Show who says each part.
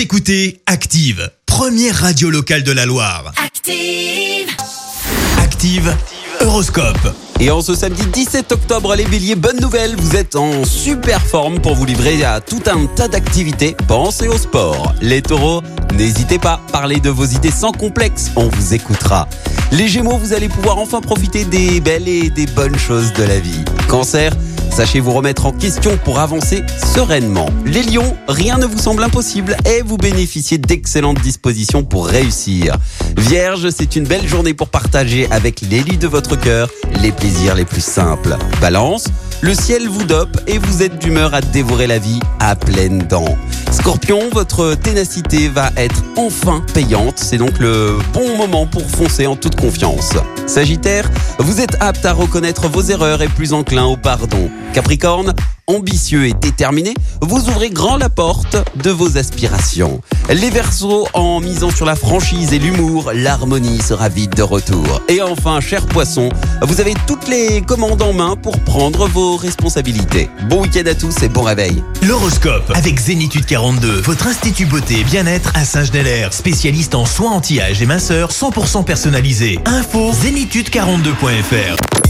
Speaker 1: Vous écoutez Active, première radio locale de la Loire.
Speaker 2: Active.
Speaker 1: Active, Horoscope.
Speaker 3: Et en ce samedi 17 octobre, les béliers, bonne nouvelle, vous êtes en super forme pour vous livrer à tout un tas d'activités. Pensez au sport. Les taureaux, n'hésitez pas, parlez de vos idées sans complexe, on vous écoutera. Les gémeaux, vous allez pouvoir enfin profiter des belles et des bonnes choses de la vie. Cancer, Sachez vous remettre en question pour avancer sereinement. Les lions, rien ne vous semble impossible et vous bénéficiez d'excellentes dispositions pour réussir. Vierge, c'est une belle journée pour partager avec l'élu de votre cœur les plaisirs les plus simples. Balance, le ciel vous dope et vous êtes d'humeur à dévorer la vie à pleines dents. Scorpion, votre ténacité va être enfin payante. C'est donc le bon moment pour foncer en toute confiance. Sagittaire, vous êtes apte à reconnaître vos erreurs et plus enclin au pardon. Capricorne, ambitieux et déterminé, vous ouvrez grand la porte de vos aspirations. Les Verseaux, en misant sur la franchise et l'humour, l'harmonie sera vite de retour. Et enfin, cher poisson, vous avez toutes les commandes en main pour prendre vos responsabilités. Bon week-end à tous et bon réveil.
Speaker 1: L'horoscope avec Zénitude 42, votre institut beauté et bien-être à Saint-Genélaire, spécialiste en soins anti-âge et minceur 100% personnalisé. Info zénitude42.fr.